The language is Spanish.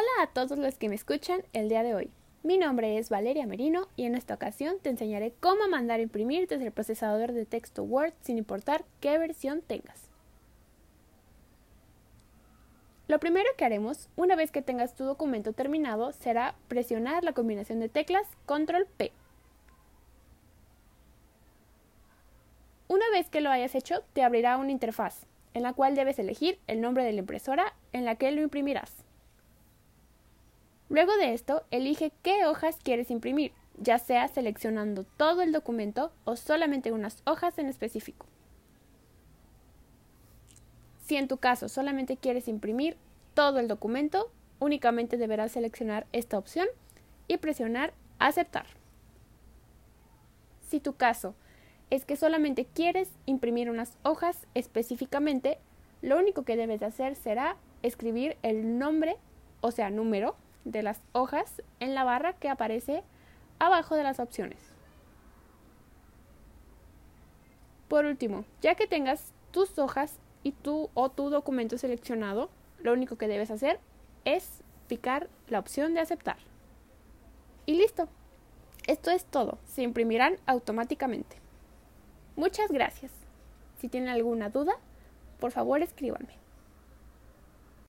Hola a todos los que me escuchan el día de hoy. Mi nombre es Valeria Merino y en esta ocasión te enseñaré cómo mandar a imprimir desde el procesador de texto Word sin importar qué versión tengas. Lo primero que haremos, una vez que tengas tu documento terminado, será presionar la combinación de teclas Control P. Una vez que lo hayas hecho, te abrirá una interfaz, en la cual debes elegir el nombre de la impresora en la que lo imprimirás. Luego de esto, elige qué hojas quieres imprimir, ya sea seleccionando todo el documento o solamente unas hojas en específico. Si en tu caso solamente quieres imprimir todo el documento, únicamente deberás seleccionar esta opción y presionar Aceptar. Si tu caso es que solamente quieres imprimir unas hojas específicamente, lo único que debes de hacer será escribir el nombre, o sea, número de las hojas en la barra que aparece abajo de las opciones. Por último, ya que tengas tus hojas y tu o tu documento seleccionado, lo único que debes hacer es picar la opción de aceptar. Y listo. Esto es todo. Se imprimirán automáticamente. Muchas gracias. Si tienen alguna duda, por favor escríbanme.